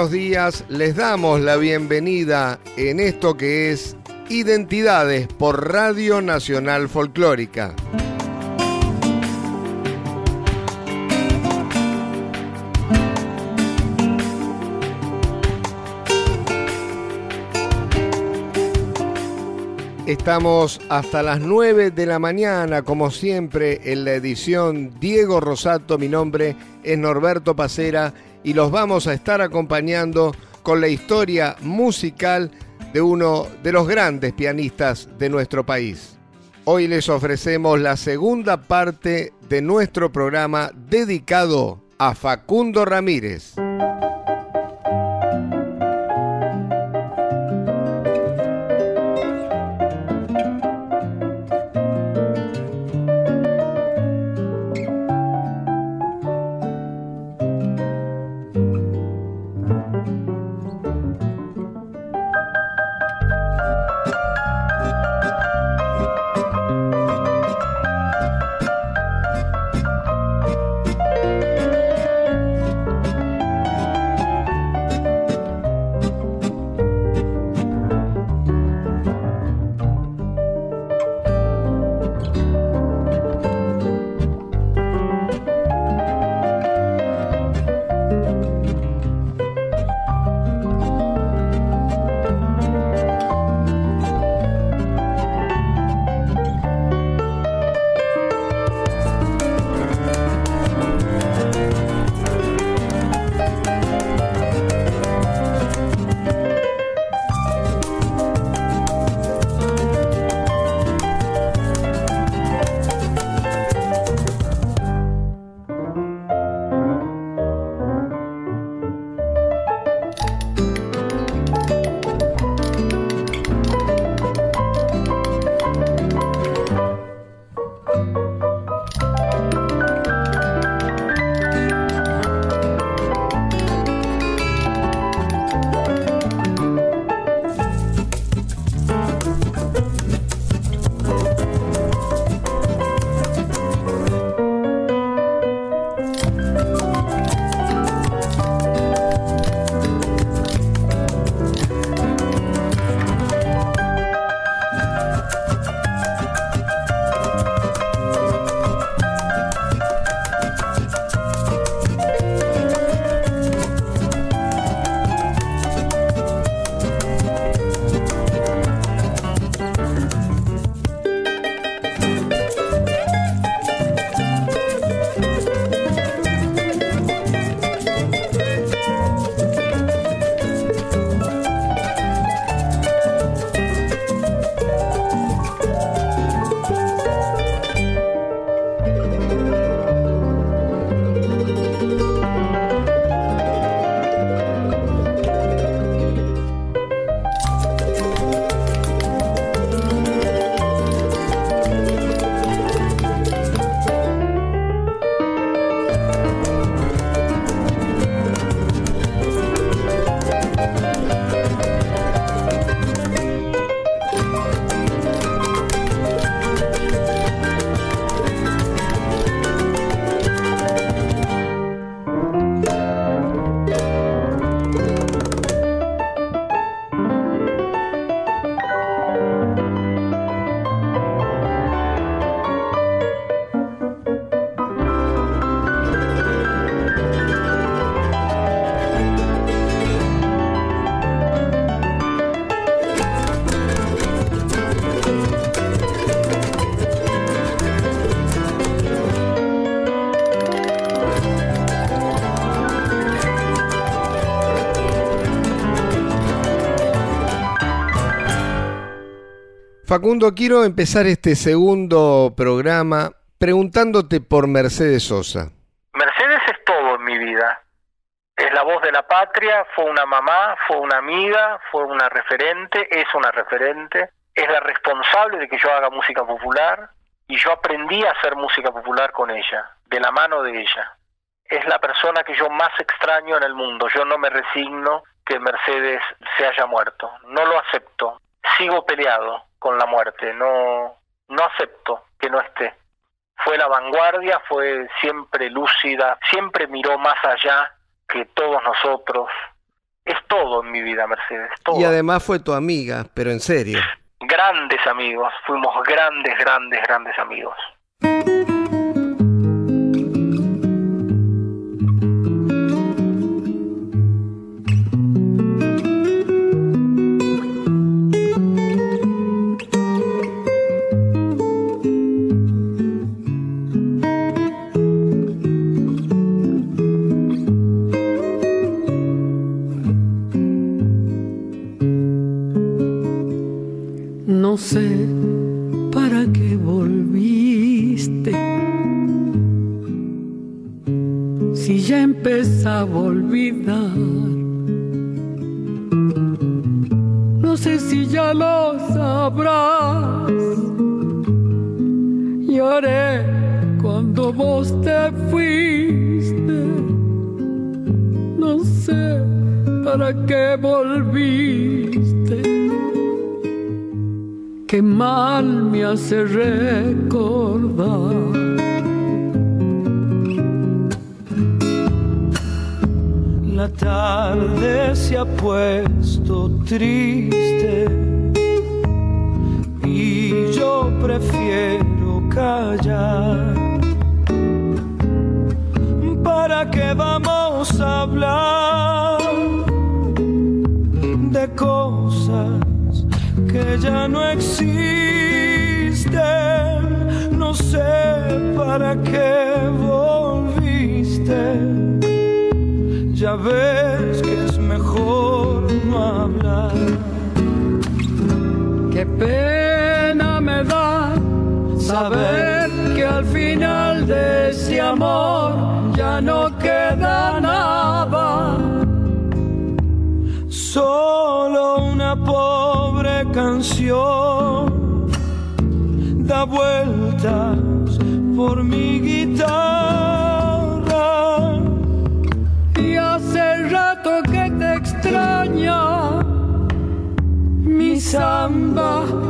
Buenos días, les damos la bienvenida en esto que es Identidades por Radio Nacional Folclórica. Estamos hasta las 9 de la mañana, como siempre, en la edición Diego Rosato. Mi nombre es Norberto Pacera y los vamos a estar acompañando con la historia musical de uno de los grandes pianistas de nuestro país. Hoy les ofrecemos la segunda parte de nuestro programa dedicado a Facundo Ramírez. Facundo, quiero empezar este segundo programa preguntándote por Mercedes Sosa. Mercedes es todo en mi vida. Es la voz de la patria, fue una mamá, fue una amiga, fue una referente, es una referente, es la responsable de que yo haga música popular y yo aprendí a hacer música popular con ella, de la mano de ella. Es la persona que yo más extraño en el mundo. Yo no me resigno que Mercedes se haya muerto. No lo acepto. Sigo peleado con la muerte. No, no acepto que no esté. Fue la vanguardia, fue siempre lúcida, siempre miró más allá que todos nosotros. Es todo en mi vida, Mercedes. Y además fue tu amiga, pero en serio. Grandes amigos, fuimos grandes, grandes, grandes amigos. Ya lo sabrás. Lloré cuando vos te fuiste. No sé para qué volviste que mal me hace recordar. La tarde se ha puesto triste prefiero callar. ¿Para qué vamos a hablar de cosas? que ya no existe. No sé para qué volviste. Ya ves que es mejor no hablar. Qué pena saber que al final de ese amor ya no queda nada. Solo una pobre canción da vueltas por mi guitarra. Y hace rato que te extraña mi samba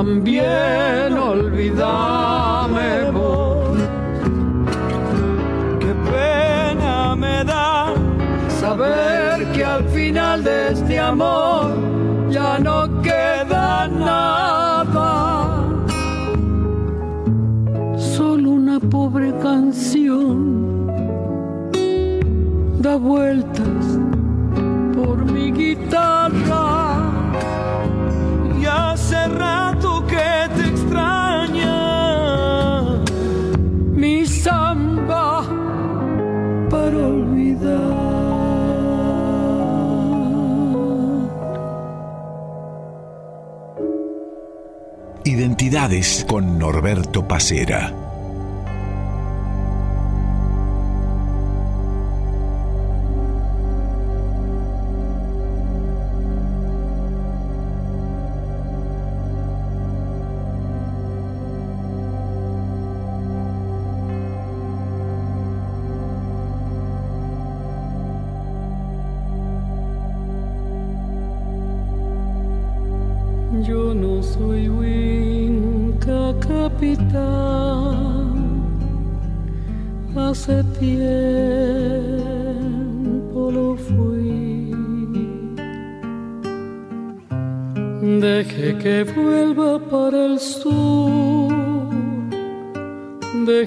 también olvidame vos. Qué pena me da saber que al final de este amor ya no queda nada. Solo una pobre canción da vuelta Con Norberto Pacera.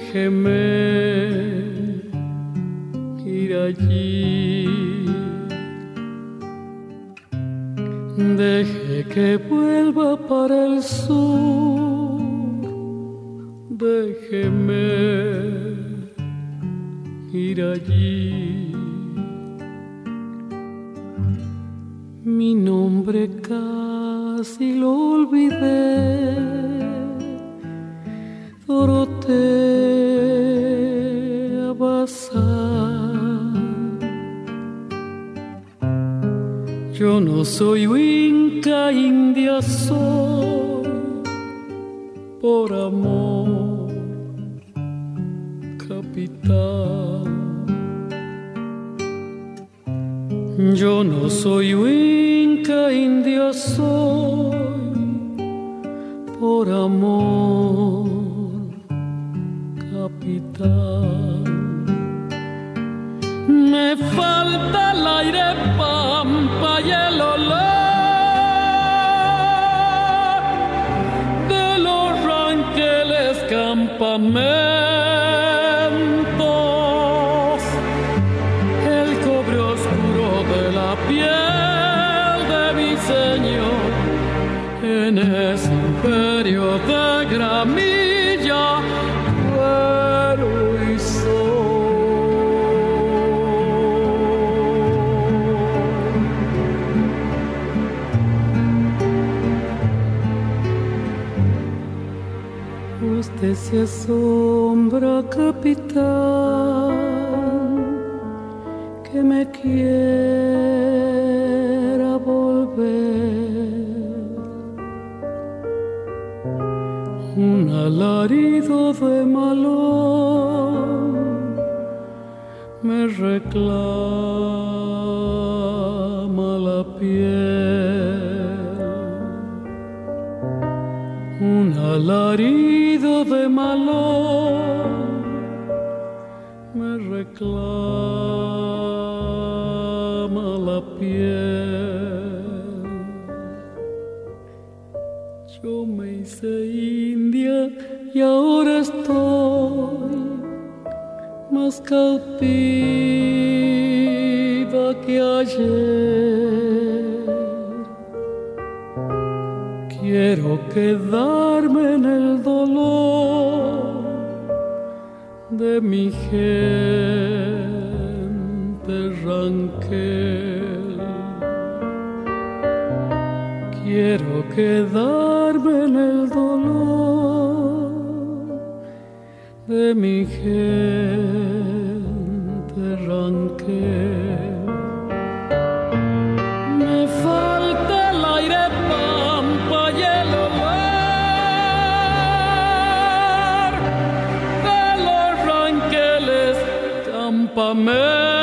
Déjeme ir allí. Deje que vuelva para el sur, déjeme ir allí. Mi nombre casi lo olvidé, Bazán. Yo no soy Winca, India soy por amor, capitán. Yo no soy Winca, India soy por amor, Me falta el aire pampa y el olor de los ranqueles campamentos, Usted se asombra, capitán, que me quiera volver. Un alarido de malón me reclama la piel un alarido de malón me reclama la piel. Yo me hice india y ahora estoy más cautiva que ayer. Quiero quedarme en el de mi gente ranquel. Quiero quedarme en el dolor de mi gente ranquel. Campamentos,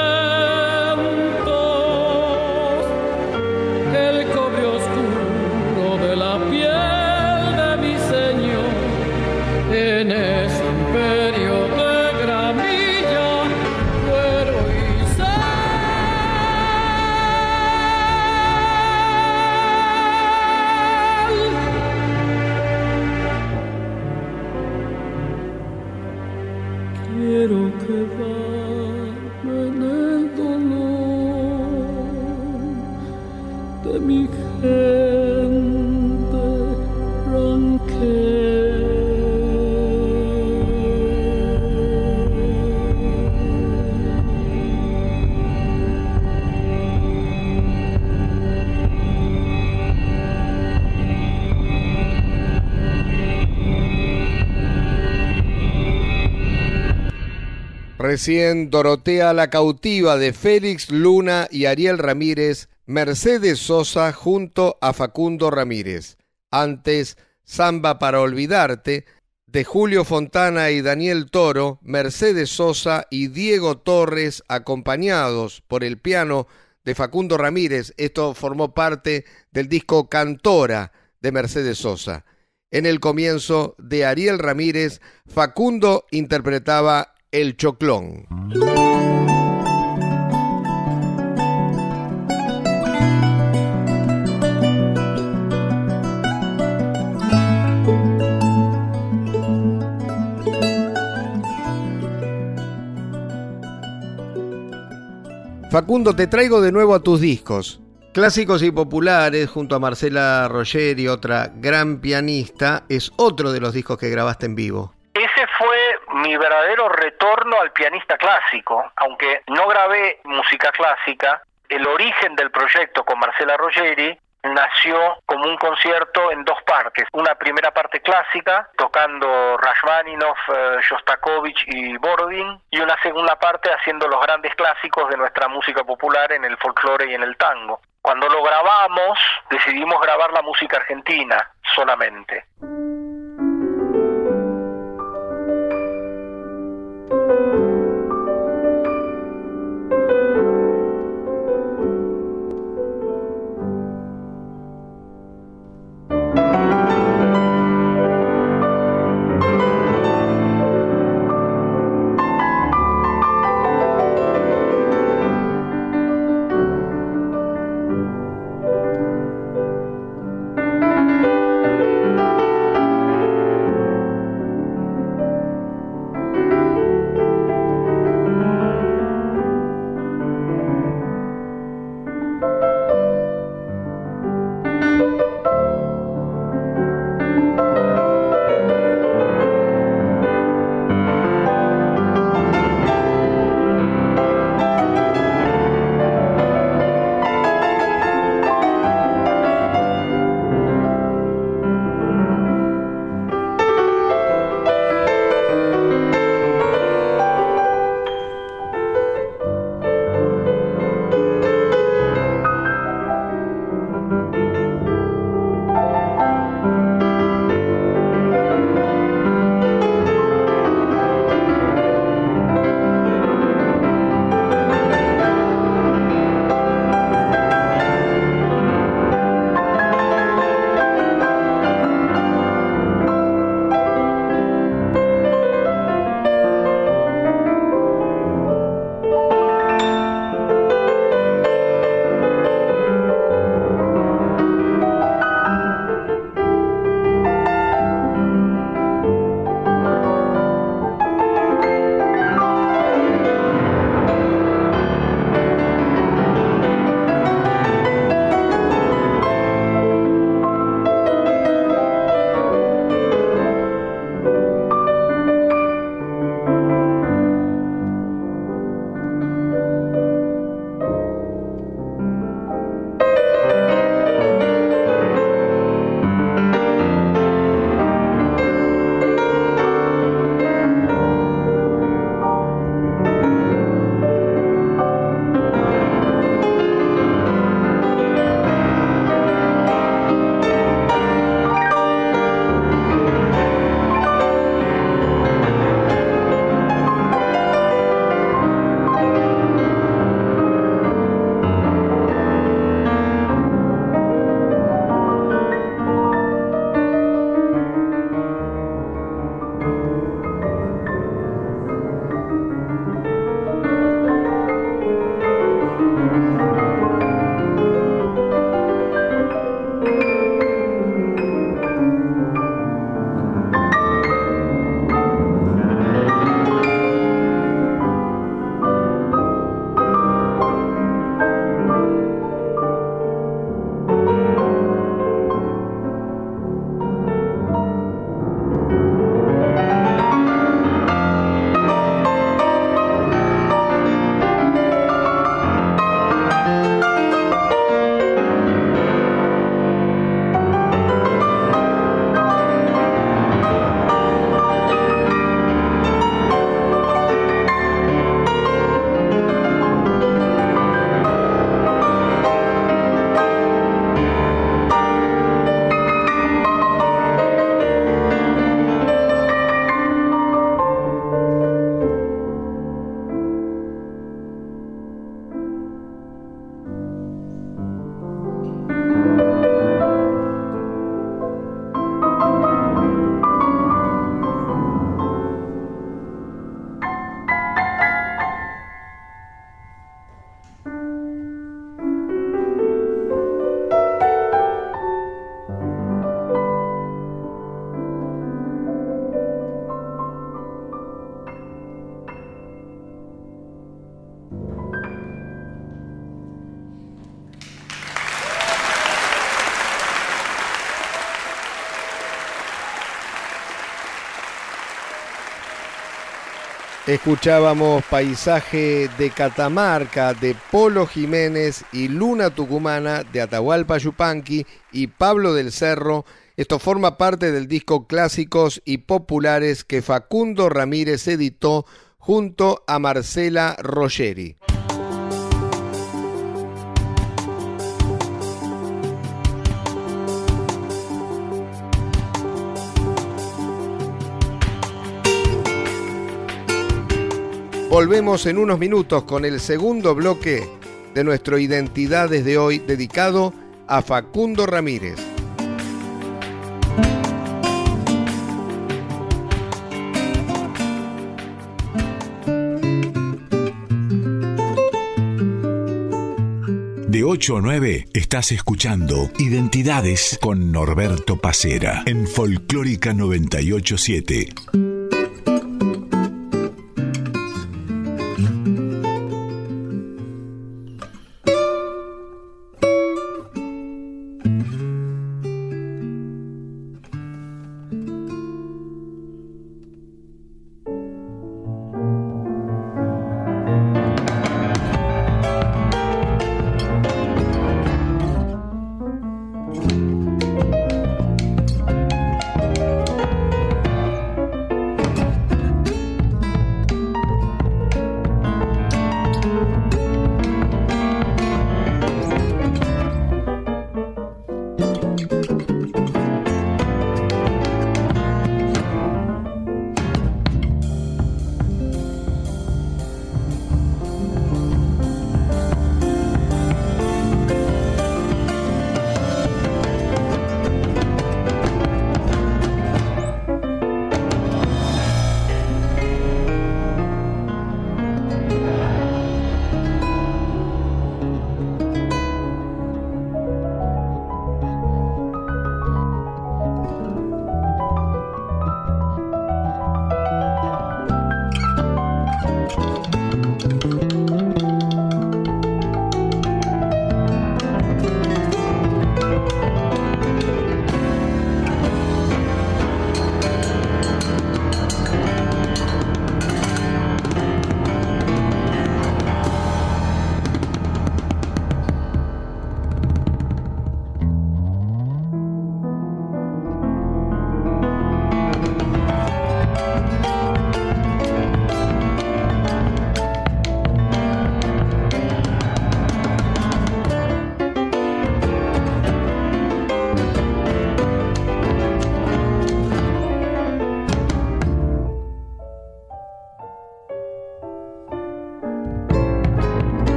Recién Dorotea la cautiva de Félix Luna y Ariel Ramírez, Mercedes Sosa junto a Facundo Ramírez. Antes, Samba para olvidarte, de Julio Fontana y Daniel Toro, Mercedes Sosa y Diego Torres, acompañados por el piano de Facundo Ramírez. Esto formó parte del disco Cantora de Mercedes Sosa. En el comienzo de Ariel Ramírez, Facundo interpretaba el Choclón. Facundo, te traigo de nuevo a tus discos. Clásicos y populares, junto a Marcela Roger y otra gran pianista, es otro de los discos que grabaste en vivo. Mi verdadero retorno al pianista clásico, aunque no grabé música clásica, el origen del proyecto con Marcela Rogeri nació como un concierto en dos partes. Una primera parte clásica, tocando Rachmaninoff, eh, Shostakovich y Borodin, y una segunda parte haciendo los grandes clásicos de nuestra música popular en el folclore y en el tango. Cuando lo grabamos, decidimos grabar la música argentina solamente. Escuchábamos Paisaje de Catamarca de Polo Jiménez y Luna Tucumana de Atahualpa Yupanqui y Pablo del Cerro. Esto forma parte del disco Clásicos y Populares que Facundo Ramírez editó junto a Marcela Rogeri. Volvemos en unos minutos con el segundo bloque de nuestro Identidades de hoy dedicado a Facundo Ramírez. De 8 a 9 estás escuchando Identidades con Norberto Pacera en Folclórica 987.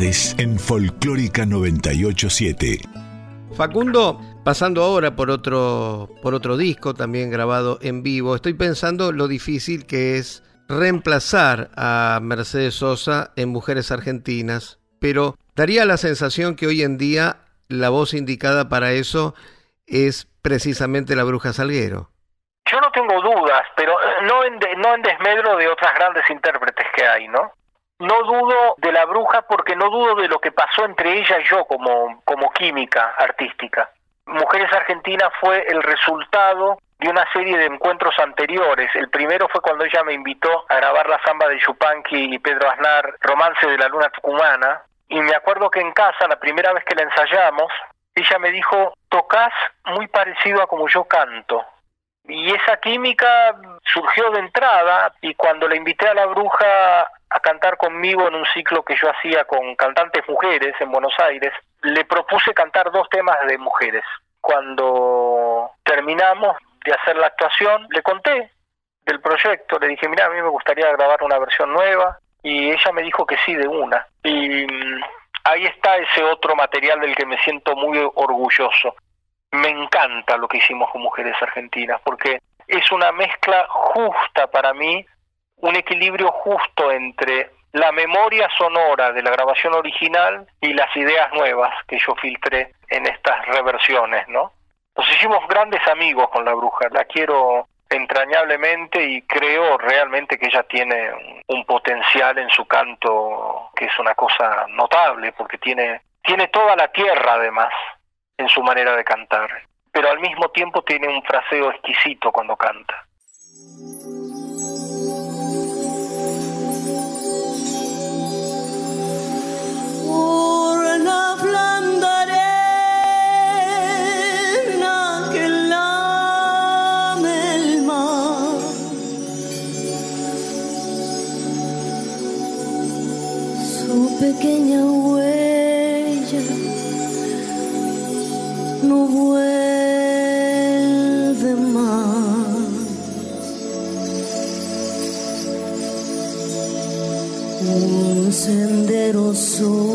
En Folclórica 987. Facundo, pasando ahora por otro, por otro disco también grabado en vivo, estoy pensando lo difícil que es reemplazar a Mercedes Sosa en Mujeres Argentinas, pero daría la sensación que hoy en día la voz indicada para eso es precisamente la Bruja Salguero. Yo no tengo dudas, pero eh, no en, no en desmedro de otras grandes intérpretes que hay, ¿no? No dudo de la bruja porque no dudo de lo que pasó entre ella y yo como, como química artística. Mujeres Argentinas fue el resultado de una serie de encuentros anteriores. El primero fue cuando ella me invitó a grabar la samba de Chupanqui y Pedro Aznar, Romance de la Luna Tucumana. Y me acuerdo que en casa, la primera vez que la ensayamos, ella me dijo, tocas muy parecido a como yo canto. Y esa química surgió de entrada y cuando la invité a la bruja a cantar conmigo en un ciclo que yo hacía con cantantes mujeres en Buenos Aires, le propuse cantar dos temas de mujeres. Cuando terminamos de hacer la actuación, le conté del proyecto, le dije, mira, a mí me gustaría grabar una versión nueva, y ella me dijo que sí de una. Y mm, ahí está ese otro material del que me siento muy orgulloso. Me encanta lo que hicimos con Mujeres Argentinas, porque es una mezcla justa para mí, un equilibrio justo entre la memoria sonora de la grabación original y las ideas nuevas que yo filtré en estas reversiones, ¿no? Nos hicimos grandes amigos con la bruja, la quiero entrañablemente y creo realmente que ella tiene un potencial en su canto que es una cosa notable porque tiene tiene toda la tierra además en su manera de cantar, pero al mismo tiempo tiene un fraseo exquisito cuando canta. No vuelve más. Un sendero solo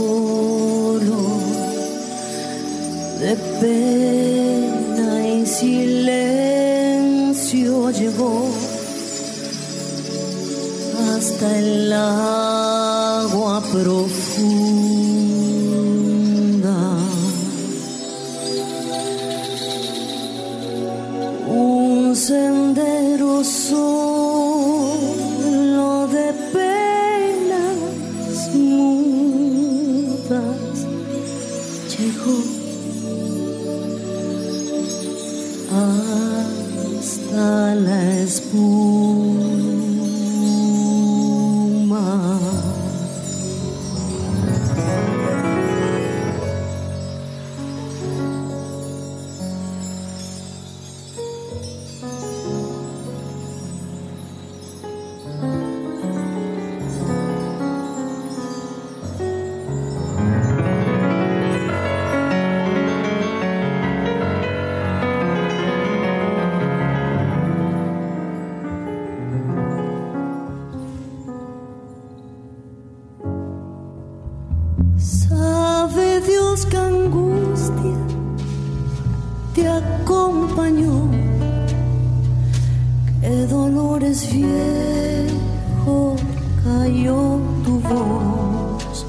cayó tu voz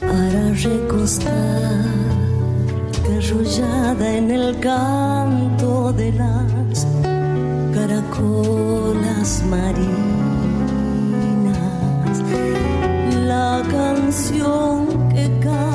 para recostarte arrollada en el canto de las caracolas marinas. La canción que canta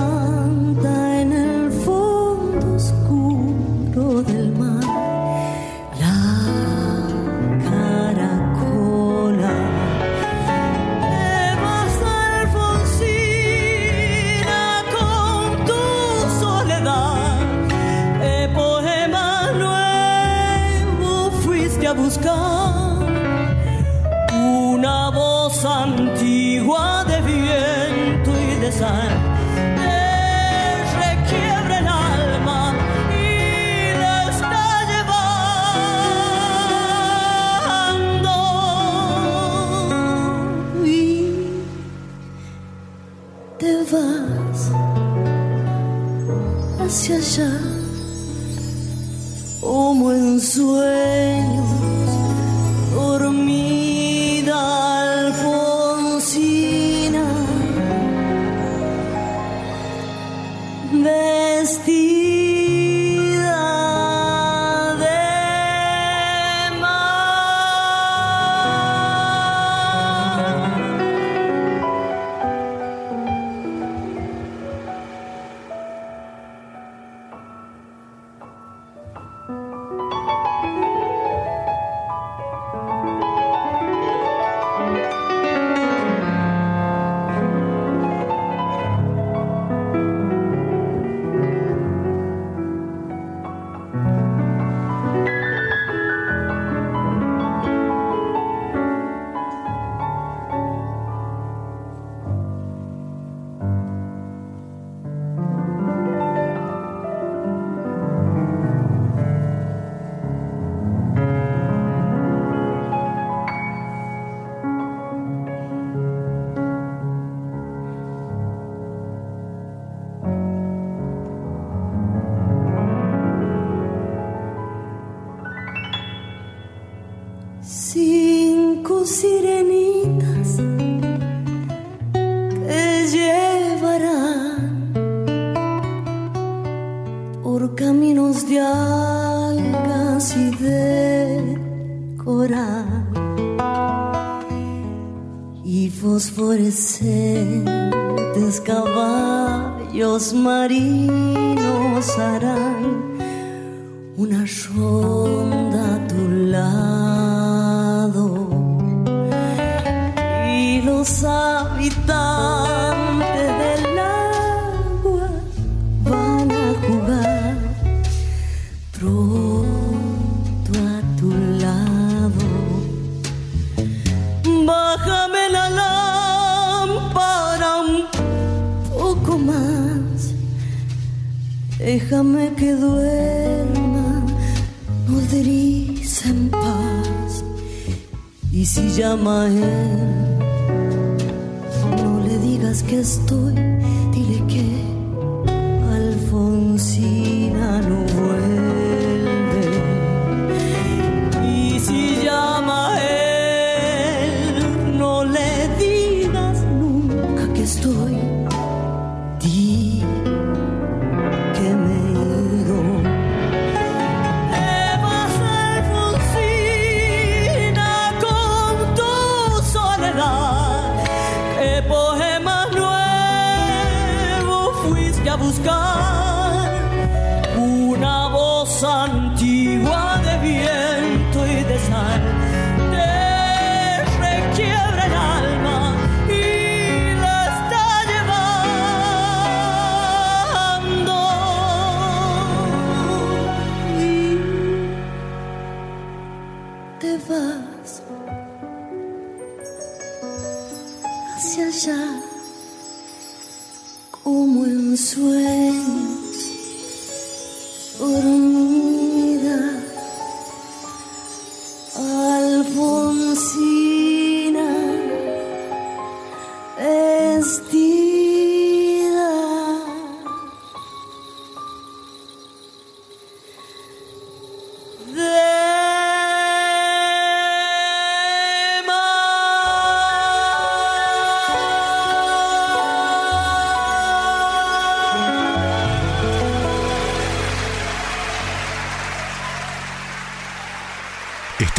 Bájame la lámpara un poco más. Déjame que duerma, nodriza en paz. Y si llama a él, no le digas que estoy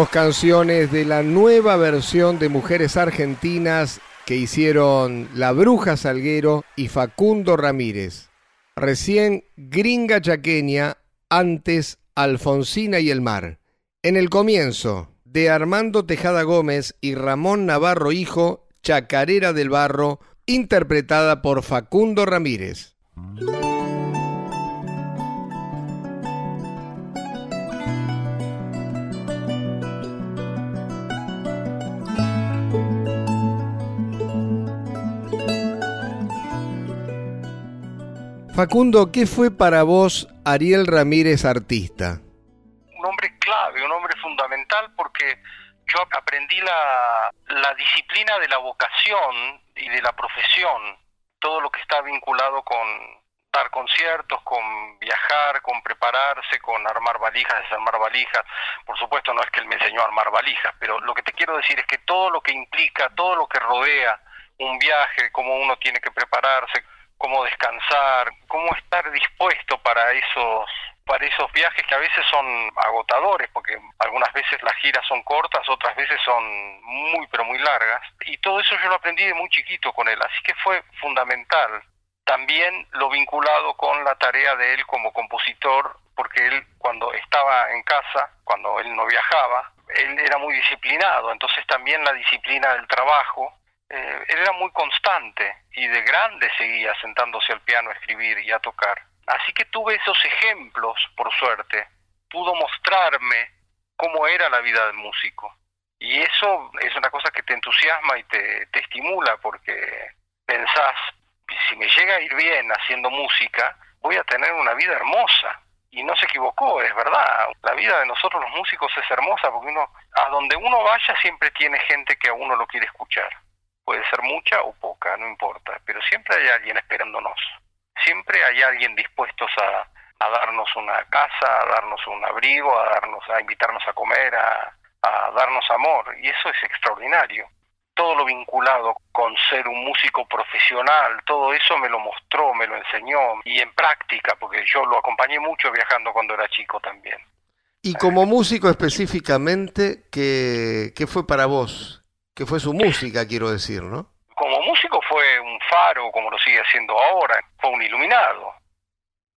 Dos canciones de la nueva versión de Mujeres Argentinas que hicieron La Bruja Salguero y Facundo Ramírez. Recién Gringa Chaqueña, antes Alfonsina y el Mar. En el comienzo, de Armando Tejada Gómez y Ramón Navarro Hijo, Chacarera del Barro, interpretada por Facundo Ramírez. Facundo, ¿qué fue para vos Ariel Ramírez artista? Un hombre clave, un hombre fundamental porque yo aprendí la, disciplina de la vocación y de la profesión, todo lo que está vinculado con dar conciertos, con viajar, con prepararse, con armar valijas, desarmar valijas. Por supuesto no es que él me enseñó a armar valijas, pero lo que te quiero decir es que todo lo que implica, todo lo que rodea un viaje, cómo uno tiene que prepararse, cómo descansar, cómo estar dispuesto para esos para esos viajes que a veces son agotadores, porque algunas veces las giras son cortas, otras veces son muy pero muy largas, y todo eso yo lo aprendí de muy chiquito con él, así que fue fundamental. También lo vinculado con la tarea de él como compositor, porque él cuando estaba en casa, cuando él no viajaba, él era muy disciplinado, entonces también la disciplina del trabajo eh, él era muy constante y de grande seguía sentándose al piano a escribir y a tocar. Así que tuve esos ejemplos, por suerte. Pudo mostrarme cómo era la vida del músico. Y eso es una cosa que te entusiasma y te, te estimula porque pensás, si me llega a ir bien haciendo música, voy a tener una vida hermosa. Y no se equivocó, es verdad. La vida de nosotros los músicos es hermosa porque uno, a donde uno vaya siempre tiene gente que a uno lo quiere escuchar puede ser mucha o poca, no importa, pero siempre hay alguien esperándonos, siempre hay alguien dispuesto a, darnos una casa, a darnos un abrigo, a darnos, a invitarnos a comer, a, a darnos amor, y eso es extraordinario. Todo lo vinculado con ser un músico profesional, todo eso me lo mostró, me lo enseñó, y en práctica, porque yo lo acompañé mucho viajando cuando era chico también. Y como músico específicamente, ¿qué, qué fue para vos que fue su música, quiero decir, ¿no? Como músico fue un faro, como lo sigue haciendo ahora, fue un iluminado,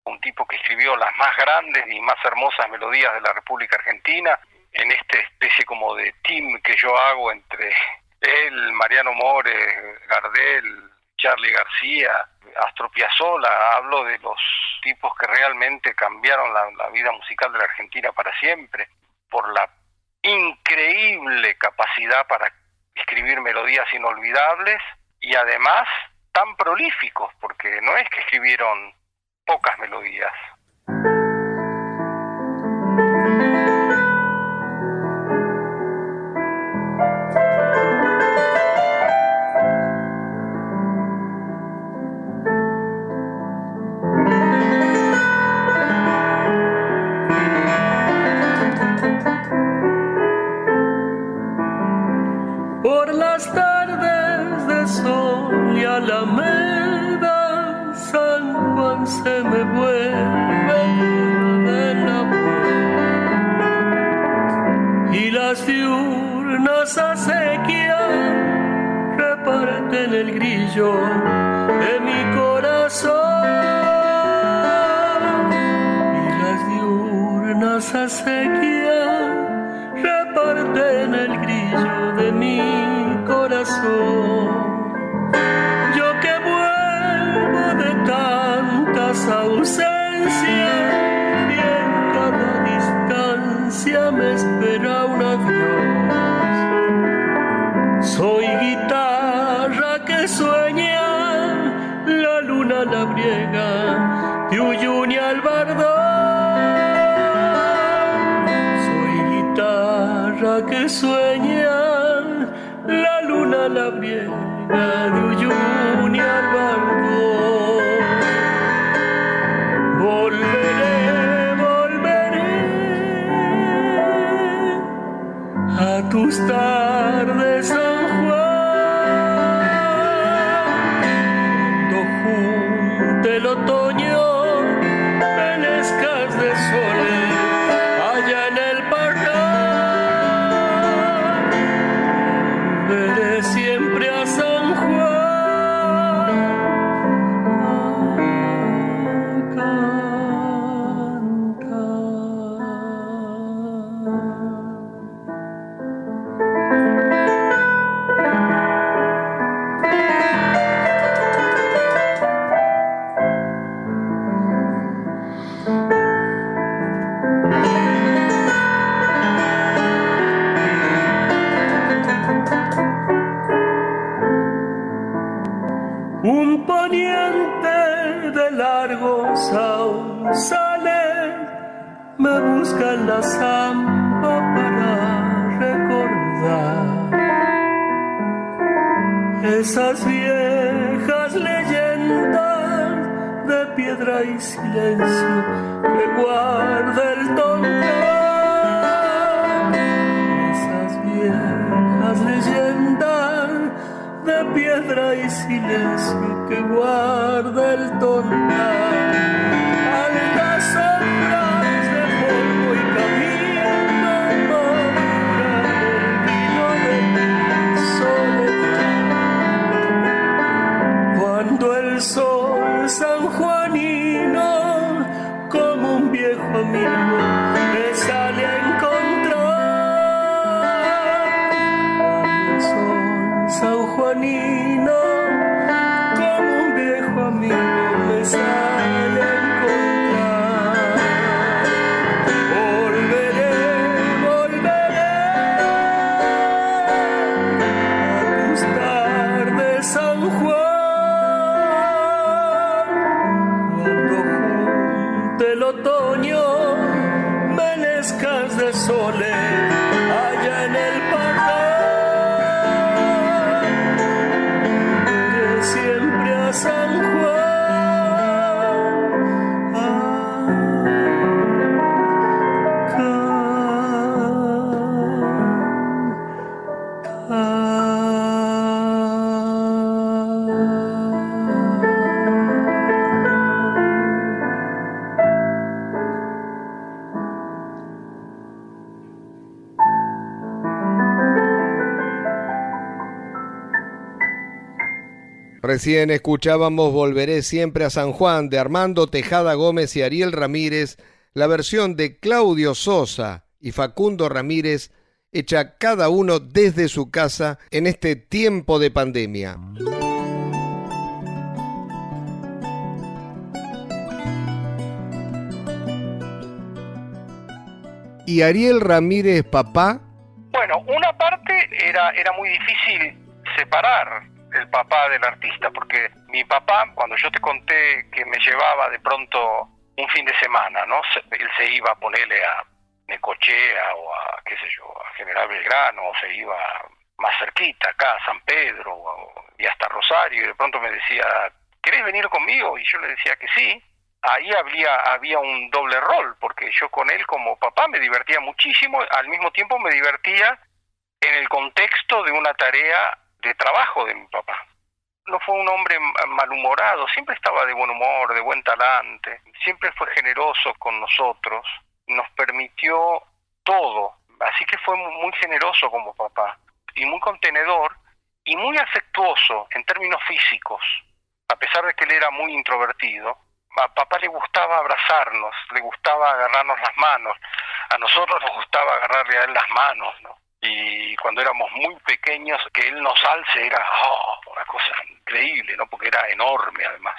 un tipo que escribió las más grandes y más hermosas melodías de la República Argentina, en esta especie como de team que yo hago entre él, Mariano More, Gardel, Charlie García, Astro Piazzolla, hablo de los tipos que realmente cambiaron la, la vida musical de la Argentina para siempre, por la increíble capacidad para escribir melodías inolvidables y además tan prolíficos, porque no es que escribieron pocas melodías. De que sueña siempre Recién escuchábamos Volveré siempre a San Juan de Armando Tejada Gómez y Ariel Ramírez, la versión de Claudio Sosa y Facundo Ramírez, hecha cada uno desde su casa en este tiempo de pandemia. Y Ariel Ramírez, papá, Bueno, una parte era, era muy difícil separar el papá del artista, porque mi papá, cuando yo te conté que me llevaba de pronto un fin de semana, ¿no? Se- Él se iba a ponerle a Necochea o a, qué sé yo, a General Belgrano, o se iba más cerquita, acá a San Pedro o- y hasta Rosario, y de pronto me decía, ¿querés venir conmigo? Y yo le decía que sí. Ahí había, había un doble rol, porque yo con él como papá me divertía muchísimo, al mismo tiempo me divertía en el contexto de una tarea de trabajo de mi papá. No fue un hombre ma- malhumorado, siempre estaba de buen humor, de buen talante, siempre fue generoso con nosotros, nos permitió todo, así que fue mu- muy generoso como papá y muy contenedor y muy afectuoso en términos físicos, a pesar de que él era muy introvertido. A papá le gustaba abrazarnos, le gustaba agarrarnos las manos, a nosotros nos gustaba agarrarle a él las manos, ¿no? Y cuando éramos muy pequeños, que él nos alce era oh, una cosa increíble, ¿no? Porque era enorme además.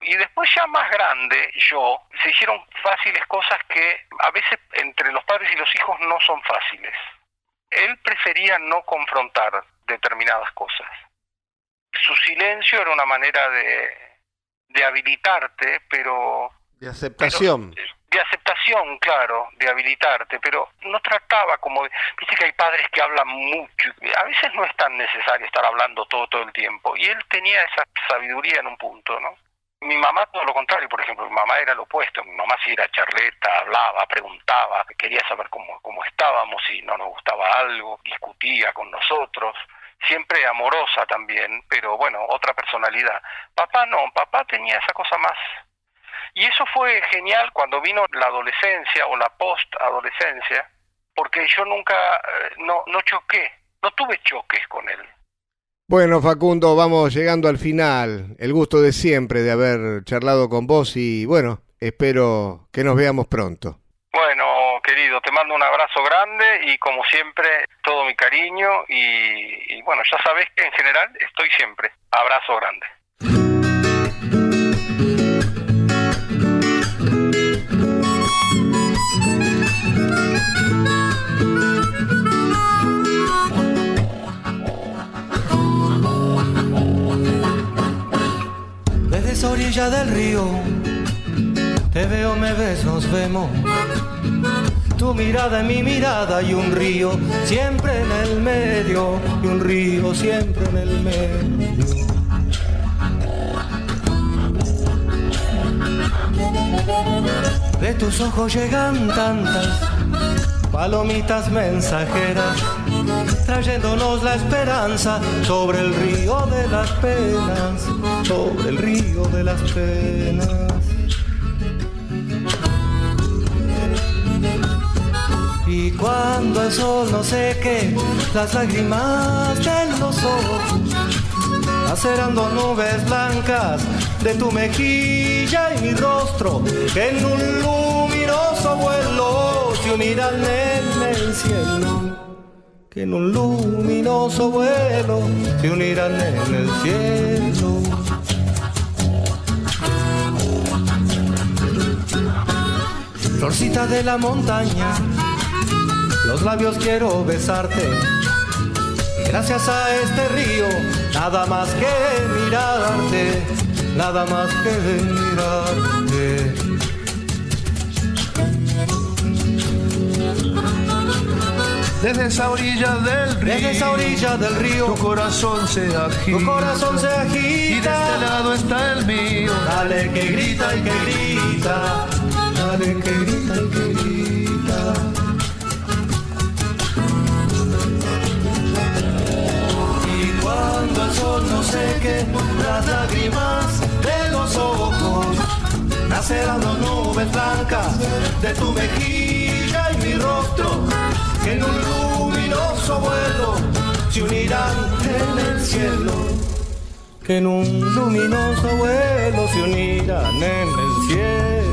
Y después ya más grande, yo, se hicieron fáciles cosas que a veces entre los padres y los hijos no son fáciles. Él prefería no confrontar determinadas cosas. Su silencio era una manera de, de habilitarte, pero de aceptación. pero, de aceptación, claro, de habilitarte, pero no trataba como, viste que hay padres que hablan mucho, a veces no es tan necesario estar hablando todo todo el tiempo, y él tenía esa sabiduría en un punto, ¿no? Mi mamá todo lo contrario, por ejemplo, mi mamá era lo opuesto, mi mamá sí era charleta, hablaba, preguntaba, quería saber cómo, cómo estábamos, si no nos gustaba algo, discutía con nosotros, siempre amorosa también, pero bueno, otra personalidad. Papá no, papá tenía esa cosa más y eso fue genial cuando vino la adolescencia o la post-adolescencia, porque yo nunca, eh, no, no choqué, no tuve choques con él. Bueno, Facundo, vamos llegando al final. El gusto de siempre de haber charlado con vos y bueno, espero que nos veamos pronto. Bueno, querido, te mando un abrazo grande y como siempre, todo mi cariño y, y bueno, ya sabes que en general estoy siempre. Abrazo grande. Orilla del río. Te veo, me ves, nos vemos. Tu mirada mi mirada y un río siempre en el medio. Y un río siempre en el medio. De tus ojos llegan tantas palomitas mensajeras, trayéndonos la esperanza sobre el río de las penas, sobre el río de las penas. Y cuando el sol no seque las lágrimas de los ojos, acerando nubes blancas de tu mejilla y mi rostro, en un luminoso vuelo se unirán en el cielo. Que en un luminoso vuelo se unirán en el cielo. Florcita de la montaña, los labios quiero besarte. Gracias a este río, nada más que mirarte nada más que mirarte. Desde esa orilla del río, desde esa orilla del río, tu corazón se agita, tu corazón se agita, y de este lado está el mío. Dale que grita y que grita, dale que grita y que grita. Cuando el sol no seque las lágrimas de los ojos, nacerán las nubes blancas de tu mejilla y mi rostro, que en un luminoso vuelo se unirán en el cielo. Que en un luminoso vuelo se unirán en el cielo.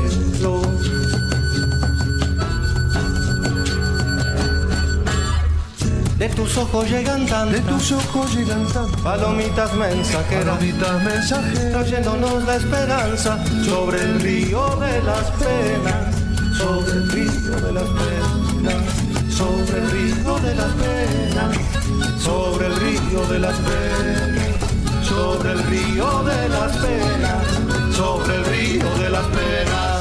De tus ojos llegan tantas, de tus ojos llegan tantas. Palomitas mensajeras, palomitas mensajeras, trayéndonos la esperanza sobre el río de las penas, sobre el río de las penas, sobre el río de las penas, sobre el río de las penas, sobre el río de las penas, sobre el río de las penas.